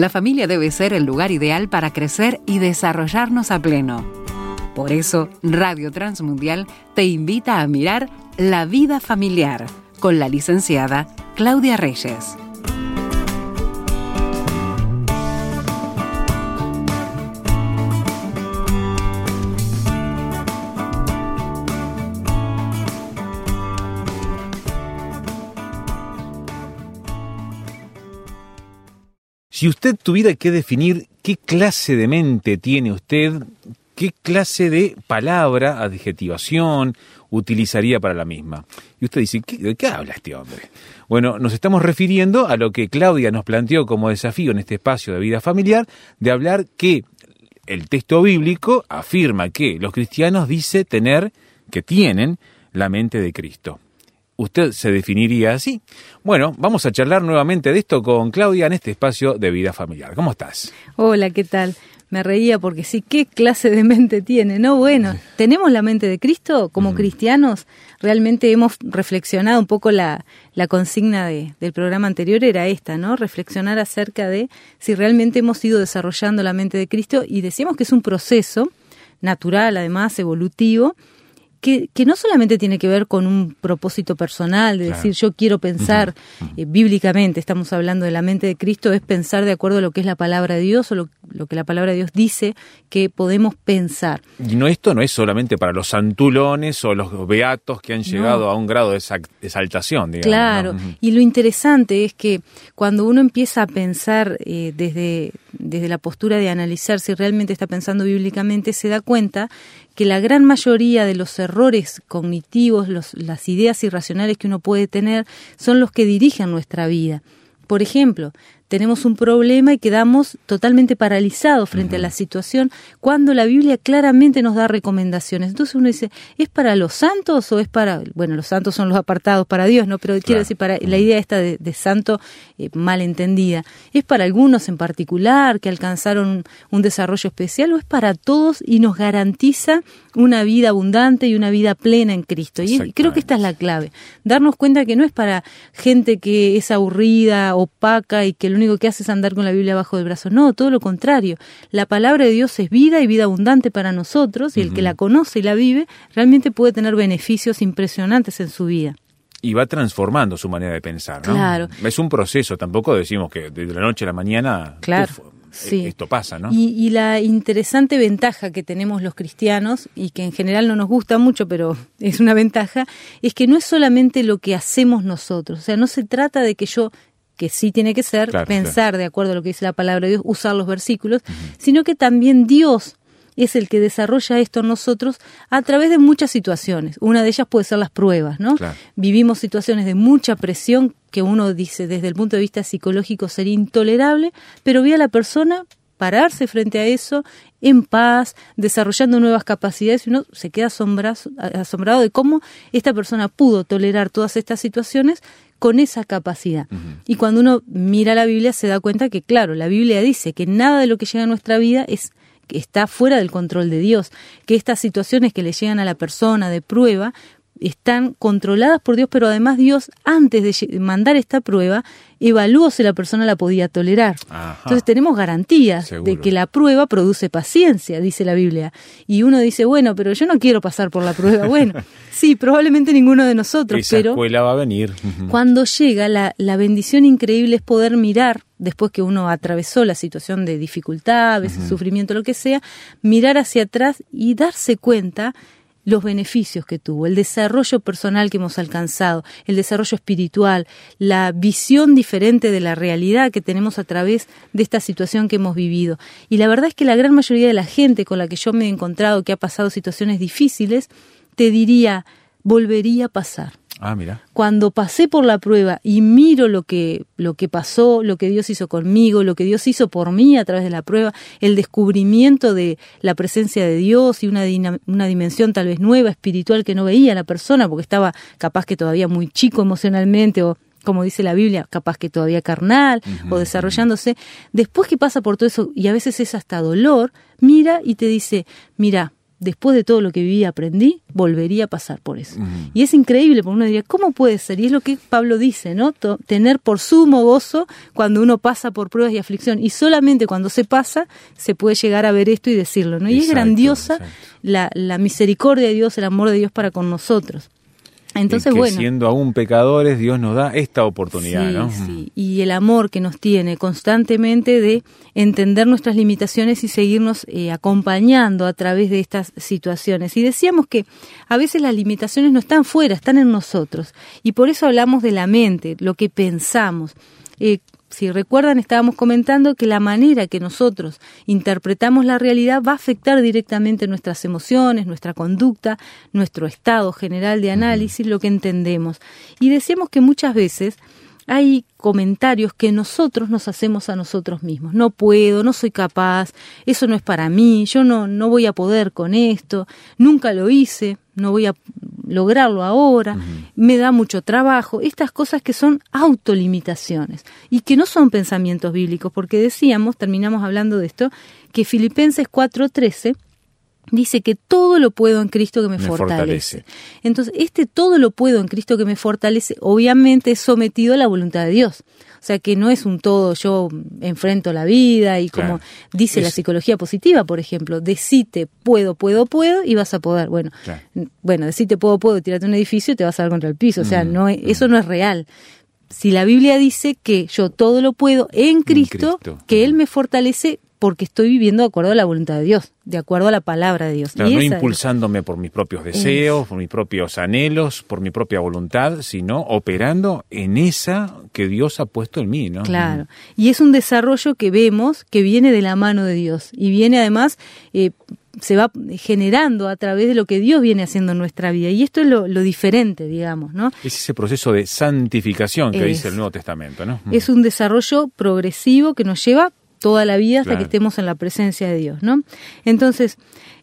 La familia debe ser el lugar ideal para crecer y desarrollarnos a pleno. Por eso, Radio Transmundial te invita a mirar La vida familiar con la licenciada Claudia Reyes. Si usted tuviera que definir qué clase de mente tiene usted, qué clase de palabra, adjetivación utilizaría para la misma. Y usted dice, ¿de qué habla este hombre? Bueno, nos estamos refiriendo a lo que Claudia nos planteó como desafío en este espacio de vida familiar, de hablar que el texto bíblico afirma que los cristianos dice tener, que tienen, la mente de Cristo. ¿Usted se definiría así? Bueno, vamos a charlar nuevamente de esto con Claudia en este espacio de vida familiar. ¿Cómo estás? Hola, ¿qué tal? Me reía porque sí, ¿qué clase de mente tiene? No, bueno, ¿tenemos la mente de Cristo como cristianos? Realmente hemos reflexionado un poco la, la consigna de, del programa anterior era esta, ¿no? Reflexionar acerca de si realmente hemos ido desarrollando la mente de Cristo y decíamos que es un proceso natural, además, evolutivo, que, que, no solamente tiene que ver con un propósito personal, de decir yo quiero pensar eh, bíblicamente, estamos hablando de la mente de Cristo, es pensar de acuerdo a lo que es la palabra de Dios o lo, lo, que la palabra de Dios dice que podemos pensar. Y no esto no es solamente para los santulones o los beatos que han llegado No. a un grado de exa- exaltación, digamos. Claro, y lo interesante es que cuando uno empieza a pensar eh, desde, desde la postura de analizar si realmente está pensando bíblicamente, se da cuenta que la gran mayoría de los errores cognitivos, los- las ideas irracionales que uno puede tener, son los que dirigen nuestra vida. Por ejemplo, tenemos un problema y quedamos totalmente paralizados frente a la situación cuando la Biblia claramente nos da recomendaciones. Entonces uno dice, ¿es para los santos o es para, bueno, los santos son los apartados para Dios, ¿no? Pero quiero decir, para la idea esta de, de santo eh, mal entendida, ¿es para algunos en particular que alcanzaron un, desarrollo especial o es para todos y nos garantiza una vida abundante y una vida plena en Cristo? Y creo que esta es la clave, darnos cuenta que no es para gente que es aburrida, opaca y que lo único que hace es andar con la Biblia abajo del brazo. No, todo lo contrario. La palabra de Dios es vida y vida abundante para nosotros y el que la conoce y la vive realmente puede tener beneficios impresionantes en su vida. Y va transformando su manera de pensar, ¿no? Claro. Es un proceso, tampoco decimos que de la noche a la mañana Claro, uf, sí. esto pasa, ¿no? Y, y la interesante ventaja que tenemos los cristianos, y que en general no nos gusta mucho, pero es una ventaja, es que no es solamente lo que hacemos nosotros. O sea, no se trata de que yo, que sí tiene que ser, Claro, pensar de acuerdo a lo que dice la palabra de Dios, usar los versículos, sino que también Dios es el que desarrolla esto en nosotros a través de muchas situaciones. Una de ellas puede ser las pruebas, ¿no? Claro. Vivimos situaciones de mucha presión que uno dice desde el punto de vista psicológico sería intolerable, pero ve a la persona pararse frente a eso en paz, desarrollando nuevas capacidades y uno se queda asombrado de cómo esta persona pudo tolerar todas estas situaciones con esa capacidad. Y cuando uno mira la Biblia se da cuenta que, claro, la Biblia dice que nada de lo que llega a nuestra vida es que está fuera del control de Dios, que estas situaciones que le llegan a la persona de prueba están controladas por Dios, pero además Dios, antes de mandar esta prueba, evaluó si la persona la podía tolerar. Ajá. Entonces tenemos garantías Seguro. de que la prueba produce paciencia, dice la Biblia. Y uno dice, bueno, pero yo no quiero pasar por la prueba. Bueno, sí, probablemente ninguno de nosotros, Esa pero escuela va a venir. Cuando llega, la, la bendición increíble es poder mirar, después que uno atravesó la situación de dificultad, a veces sufrimiento, lo que sea, mirar hacia atrás y darse cuenta los beneficios que tuvo, el desarrollo personal que hemos alcanzado, el desarrollo espiritual, la visión diferente de la realidad que tenemos a través de esta situación que hemos vivido. Y la verdad es que la gran mayoría de la gente con la que yo me he encontrado que ha pasado situaciones difíciles, te diría, volvería a pasar Ah, mira. cuando pasé por la prueba y miro lo que, lo que pasó, lo que Dios hizo conmigo, lo que Dios hizo por mí a través de la prueba, el descubrimiento de la presencia de Dios y una, una dimensión tal vez nueva, espiritual, que no veía la persona porque estaba capaz que todavía muy chico emocionalmente o como dice la Biblia, capaz que todavía carnal o desarrollándose, después que pasa por todo eso, y a veces es hasta dolor, mira y te dice, mira, después de todo lo que viví, aprendí, volvería a pasar por eso. Y es increíble, porque uno diría, ¿cómo puede ser? Y es lo que Pablo dice, ¿no? tener por sumo gozo cuando uno pasa por pruebas y aflicción. Y solamente cuando se pasa, se puede llegar a ver esto y decirlo, ¿no? Y es grandiosa la, la misericordia de Dios, el amor de Dios para con nosotros. Entonces, que bueno. Siendo aún pecadores, Dios nos da esta oportunidad, ¿no? Sí. Y el amor que nos tiene constantemente de entender nuestras limitaciones y seguirnos eh, acompañando a través de estas situaciones. Y decíamos que a veces las limitaciones no están fuera, están en nosotros. Y por eso hablamos de la mente, lo que pensamos. Eh, si recuerdan, estábamos comentando que la manera que nosotros interpretamos la realidad va a afectar directamente nuestras emociones, nuestra conducta, nuestro estado general de análisis, lo que entendemos. Y decíamos que muchas veces hay comentarios que nosotros nos hacemos a nosotros mismos. No puedo, no soy capaz, eso no es para mí, yo no, no voy a poder con esto, nunca lo hice, no voy a lograrlo ahora, me da mucho trabajo, estas cosas que son autolimitaciones y que no son pensamientos bíblicos, porque decíamos, terminamos hablando de esto, que Filipenses 4:13 dice que todo lo puedo en Cristo que me, fortalece. Entonces, este todo lo puedo en Cristo que me fortalece, obviamente es sometido a la voluntad de Dios. O sea, que no es un todo, yo enfrento la vida y como dice la psicología positiva, por ejemplo, decite puedo, puedo, puedo y vas a poder. Bueno, bueno, decite puedo, puedo, tirarte un edificio y te vas a dar contra el piso. O sea, mm, no eso mm. no es real si la Biblia dice que yo todo lo puedo en Cristo, que Él me fortalece porque estoy viviendo de acuerdo a la voluntad de Dios, de acuerdo a la palabra de Dios. no impulsándome por mis propios deseos, por mis propios anhelos, por mi propia voluntad, sino operando en esa que Dios ha puesto en mí, ¿no? Claro. Y es un desarrollo que vemos que viene de la mano de Dios y viene además eh, se va generando a través de lo que Dios viene haciendo en nuestra vida. Y esto es lo, diferente, digamos, ¿no? Es ese proceso de santificación que dice el Nuevo Testamento, ¿no? Es un desarrollo progresivo que nos lleva toda la vida hasta que estemos en la presencia de Dios, ¿no? Entonces,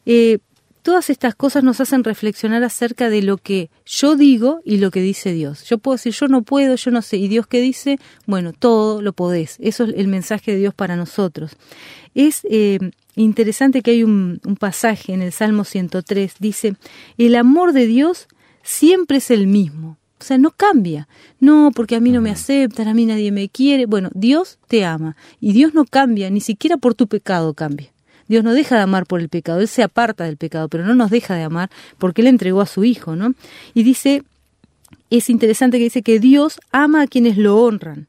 eh, todas estas cosas nos hacen reflexionar acerca de lo que yo digo y lo que dice Dios. Yo puedo decir, yo no puedo, yo no sé. ¿Y Dios qué dice? Bueno, todo lo podés. Eso es el mensaje de Dios para nosotros. Es eh, interesante que hay un, un pasaje en el Salmo 103, dice, el amor de Dios siempre es el mismo. O sea, no cambia. No, porque a mí no me aceptan, a mí nadie me quiere. Bueno, Dios te ama y Dios no cambia, ni siquiera por tu pecado cambia. Dios no deja de amar por el pecado, Él se aparta del pecado, pero no nos deja de amar porque Él entregó a su Hijo, ¿no? Y dice, es interesante que dice que Dios ama a quienes lo honran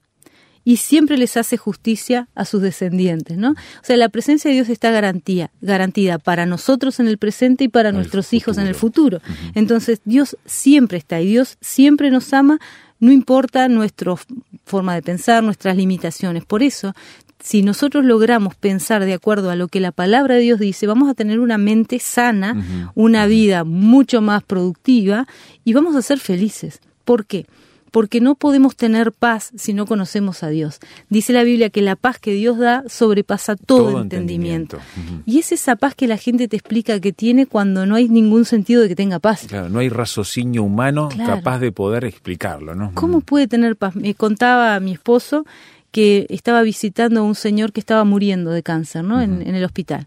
y siempre les hace justicia a sus descendientes, ¿no? O sea, la presencia de Dios está garantía, garantida para nosotros en el presente y para nuestros hijos en el futuro. Entonces, Dios siempre está y Dios siempre nos ama, no importa nuestra forma de pensar, nuestras limitaciones. Por eso, si nosotros logramos pensar de acuerdo a lo que la palabra de Dios dice, vamos a tener una mente sana, una vida mucho más productiva y vamos a ser felices. ¿Por qué? Porque no podemos tener paz si no conocemos a Dios. Dice la Biblia que la paz que Dios da sobrepasa todo, entendimiento. Y es esa paz que la gente te explica que tiene cuando no hay ningún sentido de que tenga paz. Claro, no hay raciocinio humano capaz de poder explicarlo, ¿no? ¿Cómo puede tener paz? Me contaba a mi esposo que estaba visitando a un señor que estaba muriendo de cáncer, ¿no? en, el hospital.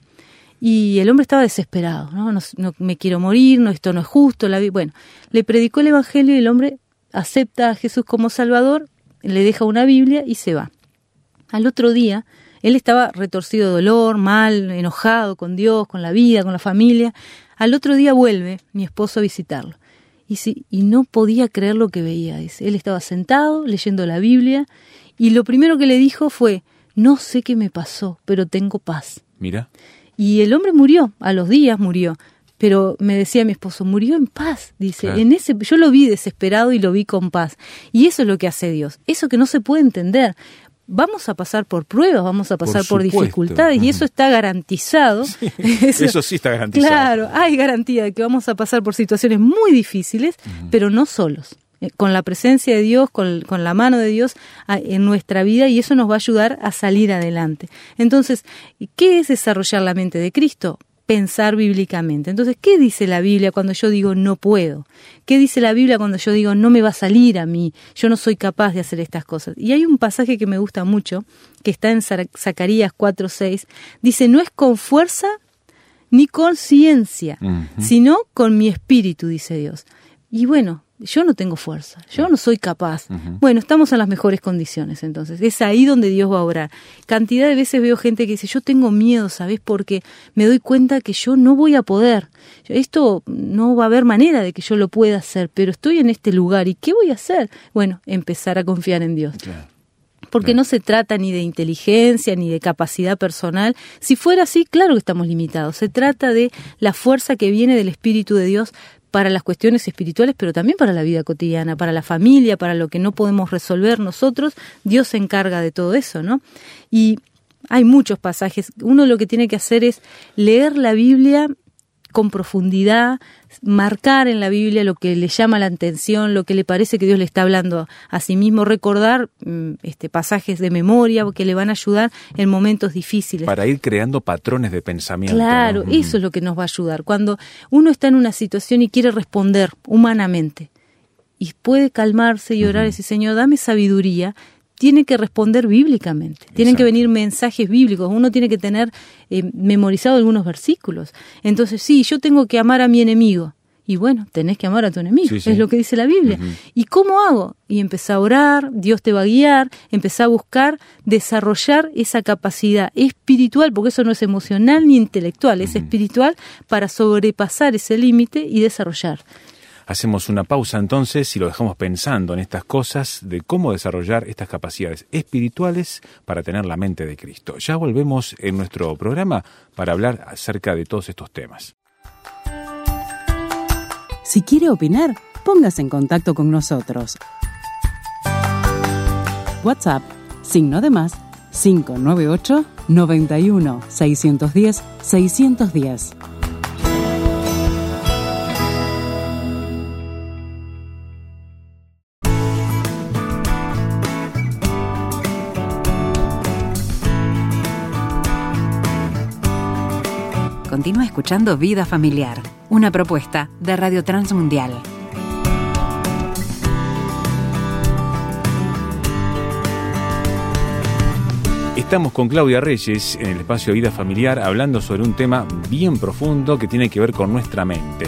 Y el hombre estaba desesperado, ¿no? ¿no? me quiero morir, no, esto no es justo. La bueno, le predicó el Evangelio y el hombre acepta a Jesús como Salvador, le deja una Biblia y se va. Al otro día, él estaba retorcido de dolor, mal, enojado con Dios, con la vida, con la familia. Al otro día vuelve mi esposo a visitarlo. Y, sí, y no podía creer lo que veía. Él estaba sentado leyendo la Biblia y lo primero que le dijo fue, no sé qué me pasó, pero tengo paz. Mira. Y el hombre murió, a los días murió, pero me decía mi esposo, murió en paz, dice, en ese yo lo vi desesperado y lo vi con paz. Y eso es lo que hace Dios, eso que no se puede entender. Vamos a pasar por pruebas, vamos a pasar por, dificultades y eso está garantizado. eso, sí está garantizado. Claro, hay garantía de que vamos a pasar por situaciones muy difíciles, pero no solos eh, con la presencia de Dios, con, con, la mano de Dios en nuestra vida y eso nos va a ayudar a salir adelante. Entonces, ¿qué es desarrollar la mente de Cristo? Pensar bíblicamente. Entonces, ¿qué dice la Biblia cuando yo digo no puedo? ¿Qué dice la Biblia cuando yo digo no me va a salir a mí? Yo no soy capaz de hacer estas cosas. Y hay un pasaje que me gusta mucho, que está en Zacarías 4:6, dice, no es con fuerza ni con ciencia, sino con mi espíritu, dice Dios. Y bueno, yo no tengo fuerza, yo no soy capaz. Bueno, estamos en las mejores condiciones entonces. Es ahí donde Dios va a obrar. Cantidad de veces veo gente que dice, yo tengo miedo, ¿sabes? Porque me doy cuenta que yo no voy a poder. Esto no va a haber manera de que yo lo pueda hacer, pero estoy en este lugar y ¿qué voy a hacer? Bueno, empezar a confiar en Dios Claro. porque no se trata ni de inteligencia ni de capacidad personal. Si fuera así, claro que estamos limitados. Se trata de la fuerza que viene del Espíritu de Dios para las cuestiones espirituales, pero también para la vida cotidiana, para la familia, para lo que no podemos resolver nosotros. Dios se encarga de todo eso, ¿no? Y hay muchos pasajes. Uno lo que tiene que hacer es leer la Biblia con profundidad, marcar en la Biblia lo que le llama la atención, lo que le parece que Dios le está hablando a sí mismo, recordar mm, este, pasajes de memoria que le van a ayudar en momentos difíciles. Para ir creando patrones de pensamiento. Claro, ¿no? eso es lo que nos va a ayudar. Cuando uno está en una situación y quiere responder humanamente y puede calmarse y orar y decir, Señor, dame sabiduría, tiene que responder bíblicamente. Tienen que venir mensajes bíblicos. Uno tiene que tener eh, memorizado algunos versículos. Entonces, sí, yo tengo que amar a mi enemigo. Y bueno, tenés que amar a tu enemigo, Sí, sí. es lo que dice la Biblia. ¿Y cómo hago? Y empezá a orar, Dios te va a guiar, empezá a buscar desarrollar esa capacidad espiritual, porque eso no es emocional ni intelectual, es espiritual para sobrepasar ese límite y desarrollar. Hacemos una pausa entonces y lo dejamos pensando en estas cosas de cómo desarrollar estas capacidades espirituales para tener la mente de Cristo. Ya volvemos en nuestro programa para hablar acerca de todos estos temas. Si quiere opinar, póngase en contacto con nosotros. WhatsApp, signo de más, 598 91 610 610. Continúa escuchando Vida Familiar, una propuesta de Radio Transmundial. Estamos con Claudia Reyes en el espacio Vida Familiar hablando sobre un tema bien profundo que tiene que ver con nuestra mente.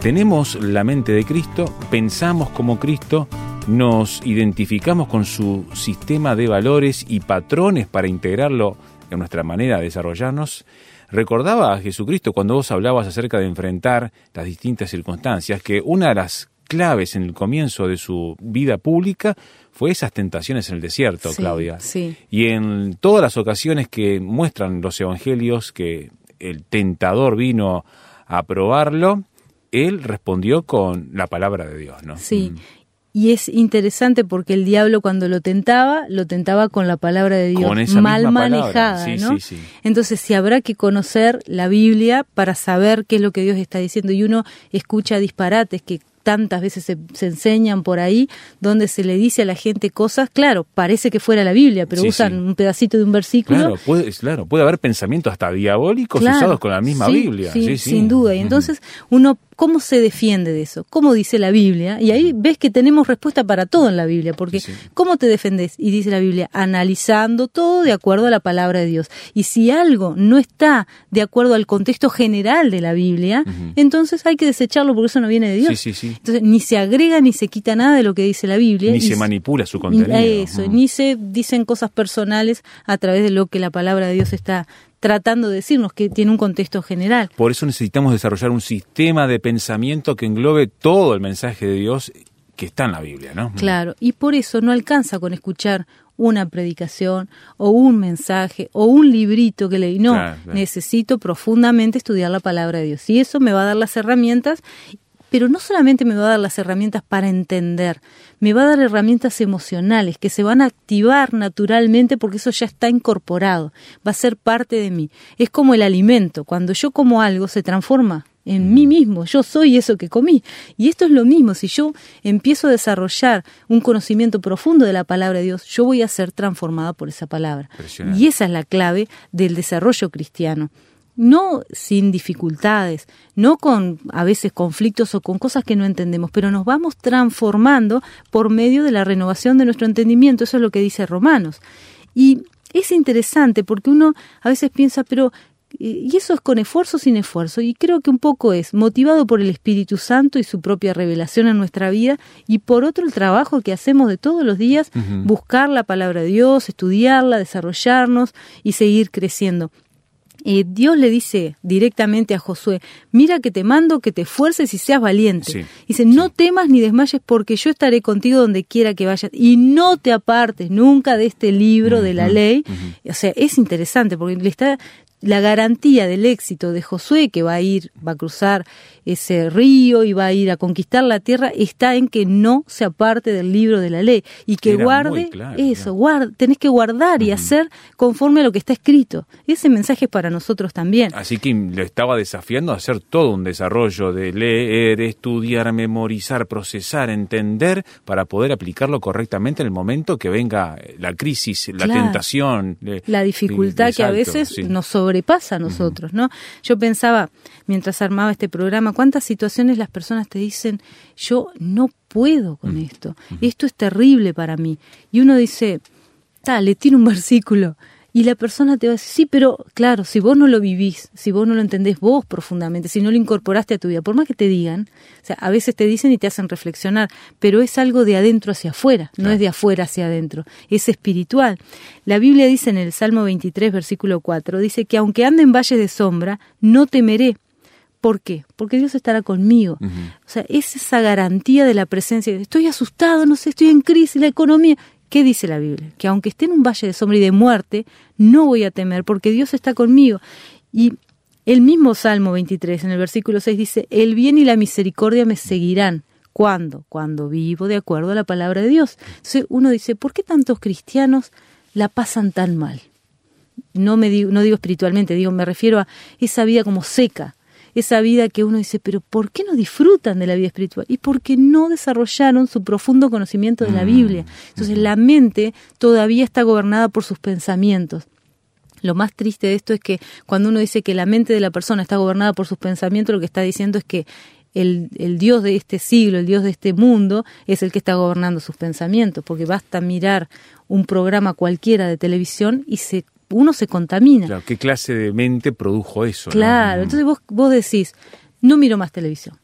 Tenemos la mente de Cristo, pensamos como Cristo, nos identificamos con su sistema de valores y patrones para integrarlo en nuestra manera de desarrollarnos. Recordaba a Jesucristo cuando vos hablabas acerca de enfrentar las distintas circunstancias, que una de las claves en el comienzo de su vida pública fue esas tentaciones en el desierto, Sí, Claudia. sí. Y en todas las ocasiones que muestran los evangelios que el tentador vino a probarlo, él respondió con la palabra de Dios, ¿no? Sí. Mm. Y es interesante porque el diablo cuando lo tentaba, lo tentaba con la palabra de Dios, Con esa mal misma manejada, Sí, ¿no? sí, sí. Entonces, si habrá que conocer la Biblia para saber qué es lo que Dios está diciendo y uno escucha disparates que tantas veces se, se enseñan por ahí, donde se le dice a la gente cosas, claro, parece que fuera la Biblia, pero Sí, usan sí. un pedacito de un versículo Claro, puede, claro, puede haber pensamientos hasta diabólicos Claro, usados con la misma sí, Biblia. Sin duda. Y entonces uno, ¿cómo se defiende de eso? ¿Cómo dice la Biblia? Y ahí ves que tenemos respuesta para todo en la Biblia, porque Sí. ¿cómo te defendes? Y dice la Biblia, analizando todo de acuerdo a la palabra de Dios. Y si algo no está de acuerdo al contexto general de la Biblia, entonces hay que desecharlo porque eso no viene de Dios. Sí, sí, sí. Entonces ni se agrega ni se quita nada de lo que dice la Biblia. Ni se manipula su ni- contenido. Ni se dicen cosas personales a través de lo que la palabra de Dios está tratando de decirnos, que tiene un contexto general. Por eso necesitamos desarrollar un sistema de pensamiento que englobe todo el mensaje de Dios que está en la Biblia, ¿no? Claro, y por eso no alcanza con escuchar una predicación o un mensaje o un librito que leí. No, Claro, claro. necesito profundamente estudiar la palabra de Dios. Y eso me va a dar las herramientas, pero no solamente me va a dar las herramientas para entender, me va a dar herramientas emocionales que se van a activar naturalmente porque eso ya está incorporado, va a ser parte de mí. Es como el alimento, cuando yo como algo se transforma en mí mismo, yo soy eso que comí. Y esto es lo mismo, si yo empiezo a desarrollar un conocimiento profundo de la palabra de Dios, yo voy a ser transformada por esa palabra. Y esa es la clave del desarrollo cristiano. No sin dificultades, no con a veces conflictos o con cosas que no entendemos, pero nos vamos transformando por medio de la renovación de nuestro entendimiento. Eso es lo que dice Romanos. Y es interesante porque uno a veces piensa, pero y eso es con esfuerzo sin esfuerzo. Y creo que un poco es motivado por el Espíritu Santo y su propia revelación en nuestra vida, y por otro el trabajo que hacemos de todos los días, buscar la palabra de Dios, estudiarla, desarrollarnos y seguir creciendo. Eh, Dios le dice directamente a Josué, mira que te mando que te esfuerces y seas valiente. dice, no temas ni desmayes porque yo estaré contigo donde quiera que vayas y no te apartes nunca de este libro de la ley. O sea, es interesante porque le está la garantía del éxito de Josué, que va a ir, va a cruzar ese río y va a ir a conquistar la tierra, está en que no se aparte del libro de la ley y que guarde eso, tenés que guardar y hacer conforme a lo que está escrito. Ese mensaje es para nosotros también. Así que le estaba desafiando a hacer todo un desarrollo de leer, estudiar, memorizar, procesar, entender, para poder aplicarlo correctamente en el momento que venga la crisis, la tentación. La dificultad que a veces nos sobrepasa a nosotros, ¿no? Yo pensaba, mientras armaba este programa, cuántas situaciones las personas te dicen, yo no puedo con esto, esto es terrible para mí. Y uno dice, le tiene un versículo. Y la persona te va a decir, sí, pero claro, si vos no lo vivís, si vos no lo entendés vos profundamente, si no lo incorporaste a tu vida, por más que te digan, o sea, a veces te dicen y te hacen reflexionar, pero es algo de adentro hacia afuera, no es de afuera hacia adentro, es espiritual. La Biblia dice en el Salmo 23, versículo 4, dice que aunque ande en valles de sombra, no temeré. ¿Por qué? Porque Dios estará conmigo. O sea, es esa garantía de la presencia. Estoy asustado, no sé, estoy en crisis, la economía. ¿Qué dice la Biblia? Que aunque esté en un valle de sombra y de muerte, no voy a temer porque Dios está conmigo. Y el mismo Salmo 23, en el versículo 6, dice, el bien y la misericordia me seguirán. ¿Cuándo? Cuando vivo de acuerdo a la palabra de Dios. Entonces uno dice, ¿por qué tantos cristianos la pasan tan mal? No, me digo, no digo espiritualmente, digo, me refiero a esa vida como seca, esa vida que uno dice, pero ¿por qué no disfrutan de la vida espiritual? Y porque no desarrollaron su profundo conocimiento de la mm, Biblia. Entonces la mente todavía está gobernada por sus pensamientos. Lo más triste de esto es que cuando uno dice que la mente de la persona está gobernada por sus pensamientos, lo que está diciendo es que el, el, Dios de este siglo, el Dios de este mundo, es el que está gobernando sus pensamientos, porque basta mirar un programa cualquiera de televisión y se uno se contamina. Claro, ¿qué clase de mente produjo eso? Claro, entonces vos, vos decís, no miro más televisión,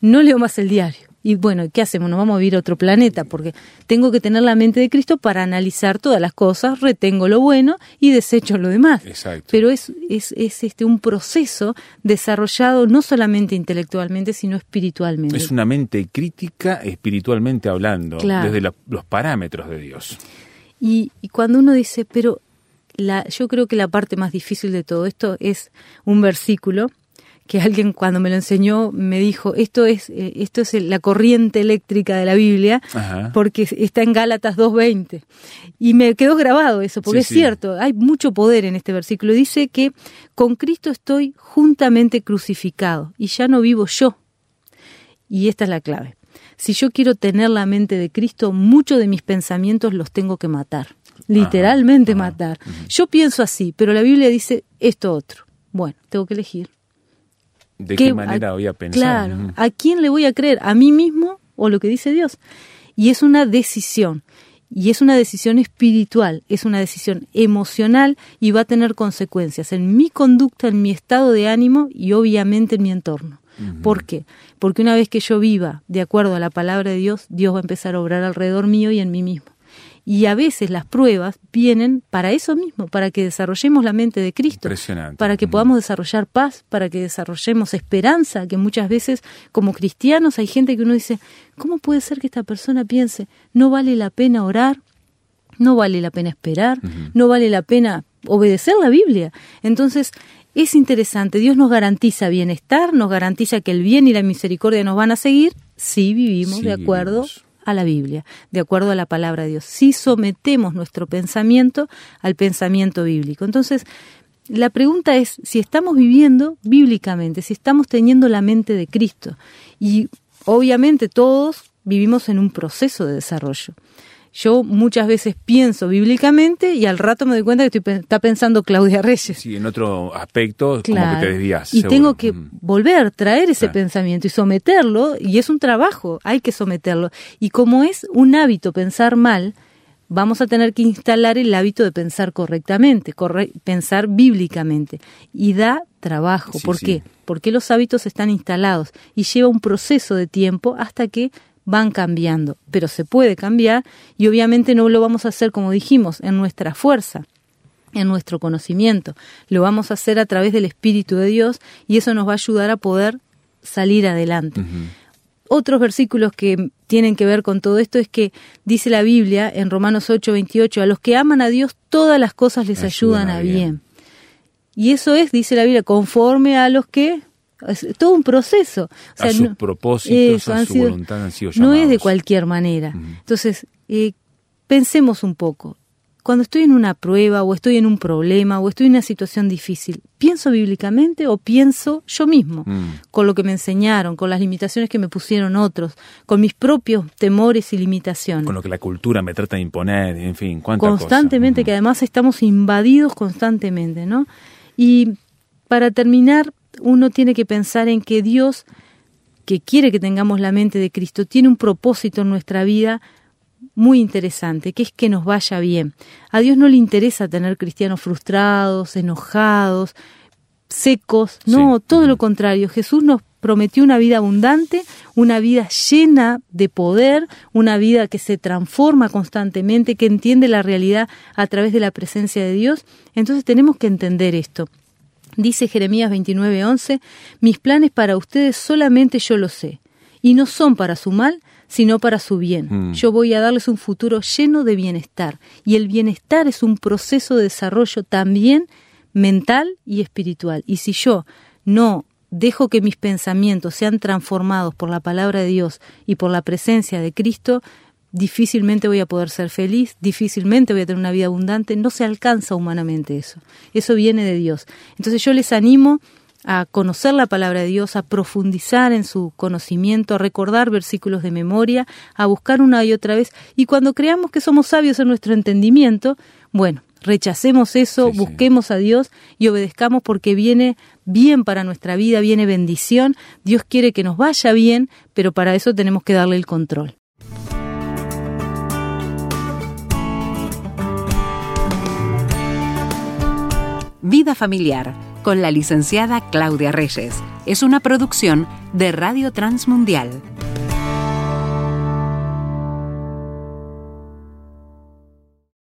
no leo más el diario. Y bueno, ¿qué hacemos? Nos vamos a vivir a otro planeta, porque tengo que tener la mente de Cristo para analizar todas las cosas, retengo lo bueno y desecho lo demás. Exacto. Pero es, es, es este un proceso desarrollado no solamente intelectualmente, sino espiritualmente. Es una mente crítica espiritualmente hablando, desde los parámetros de Dios. Y, y cuando uno dice, pero la, yo creo que la parte más difícil de todo esto es un versículo que alguien cuando me lo enseñó me dijo esto es eh, esto es la corriente eléctrica de la Biblia porque está en Gálatas 2:20 y me quedó grabado eso porque es cierto hay mucho poder en este versículo. Dice que con Cristo estoy juntamente crucificado y ya no vivo yo. Y esta es la clave. Si yo quiero tener la mente de Cristo muchos de mis pensamientos los tengo que matar literalmente matar. Yo pienso así, pero la Biblia dice esto otro. Bueno, tengo que elegir. ¿De qué, manera voy a pensar? Claro, ¿a quién le voy a creer? ¿A mí mismo o lo que dice Dios? Y es una decisión. Y es una decisión espiritual, es una decisión emocional y va a tener consecuencias en mi conducta, en mi estado de ánimo y obviamente en mi entorno. ¿Por qué? Porque una vez que yo viva de acuerdo a la palabra de Dios, Dios va a empezar a obrar alrededor mío y en mí mismo. Y a veces las pruebas vienen para eso mismo, para que desarrollemos la mente de Cristo, para que podamos desarrollar paz, para que desarrollemos esperanza, que muchas veces como cristianos hay gente que uno dice, ¿cómo puede ser que esta persona piense, no vale la pena orar, no vale la pena esperar, no vale la pena obedecer la Biblia? Entonces, es interesante, Dios nos garantiza bienestar, nos garantiza que el bien y la misericordia nos van a seguir. Si vivimos de acuerdo a la Biblia, de acuerdo a la palabra de Dios, si sometemos nuestro pensamiento al pensamiento bíblico. Entonces, la pregunta es si estamos viviendo bíblicamente, si estamos teniendo la mente de Cristo. Y obviamente todos vivimos en un proceso de desarrollo yo muchas veces pienso bíblicamente y al rato me doy cuenta que estoy, está pensando Claudia Reyes. Sí, en otro aspecto como que te desvías. Y tengo que volver, traer ese pensamiento y someterlo, y es un trabajo, hay que someterlo. Y como es un hábito pensar mal, vamos a tener que instalar el hábito de pensar correctamente, pensar bíblicamente. Y da trabajo. ¿Por qué? Porque los hábitos están instalados y lleva un proceso de tiempo hasta que van cambiando. Pero se puede cambiar y obviamente no lo vamos a hacer, como dijimos, en nuestra fuerza en nuestro conocimiento. Lo vamos a hacer a través del Espíritu de Dios y eso nos va a ayudar a poder salir adelante otros versículos que tienen que ver con todo esto es que dice la Biblia en Romanos 8, 28, a los que aman a Dios todas las cosas les ayudan, a bien. Y eso es, dice la Biblia, conforme a los que es todo un proceso. a sus propósitos, a su voluntad han sido llamados. No es de cualquier manera. Entonces, eh, pensemos un poco cuando estoy en una prueba o estoy en un problema o estoy en una situación difícil, ¿pienso bíblicamente o pienso yo mismo? Mm. Con lo que me enseñaron, con las limitaciones que me pusieron otros, con mis propios temores y limitaciones. Con lo que la cultura me trata de imponer, en fin, Constantemente, que además estamos invadidos constantemente, ¿no? Y para terminar, uno tiene que pensar en que Dios, que quiere que tengamos la mente de Cristo, tiene un propósito en nuestra vida muy interesante, que es que nos vaya bien. A Dios no le interesa tener cristianos frustrados, enojados, secos, no, todo lo contrario. Jesús nos prometió una vida abundante, una vida llena de poder, una vida que se transforma constantemente, que entiende la realidad a través de la presencia de Dios. Entonces tenemos que entender esto. Dice Jeremías 29:11, mis planes para ustedes solamente yo los sé, y no son para su mal, sino para su bien. Mm. Yo voy a darles un futuro lleno de bienestar. Y el bienestar es un proceso de desarrollo también mental y espiritual. Y si yo no dejo que mis pensamientos sean transformados por la palabra de Dios y por la presencia de Cristo, difícilmente voy a poder ser feliz, difícilmente voy a tener una vida abundante, no se alcanza humanamente eso. Eso viene de Dios. Entonces yo les animo a conocer la palabra de Dios, a profundizar en su conocimiento, a recordar versículos de memoria, a buscar una y otra vez. Y cuando creamos que somos sabios en nuestro entendimiento, bueno, rechacemos eso, busquemos a Dios y obedezcamos porque viene bien para nuestra vida, viene bendición. Dios quiere que nos vaya bien, pero para eso tenemos que darle el control. Vida familiar con la licenciada Claudia Reyes. Es una producción de Radio Transmundial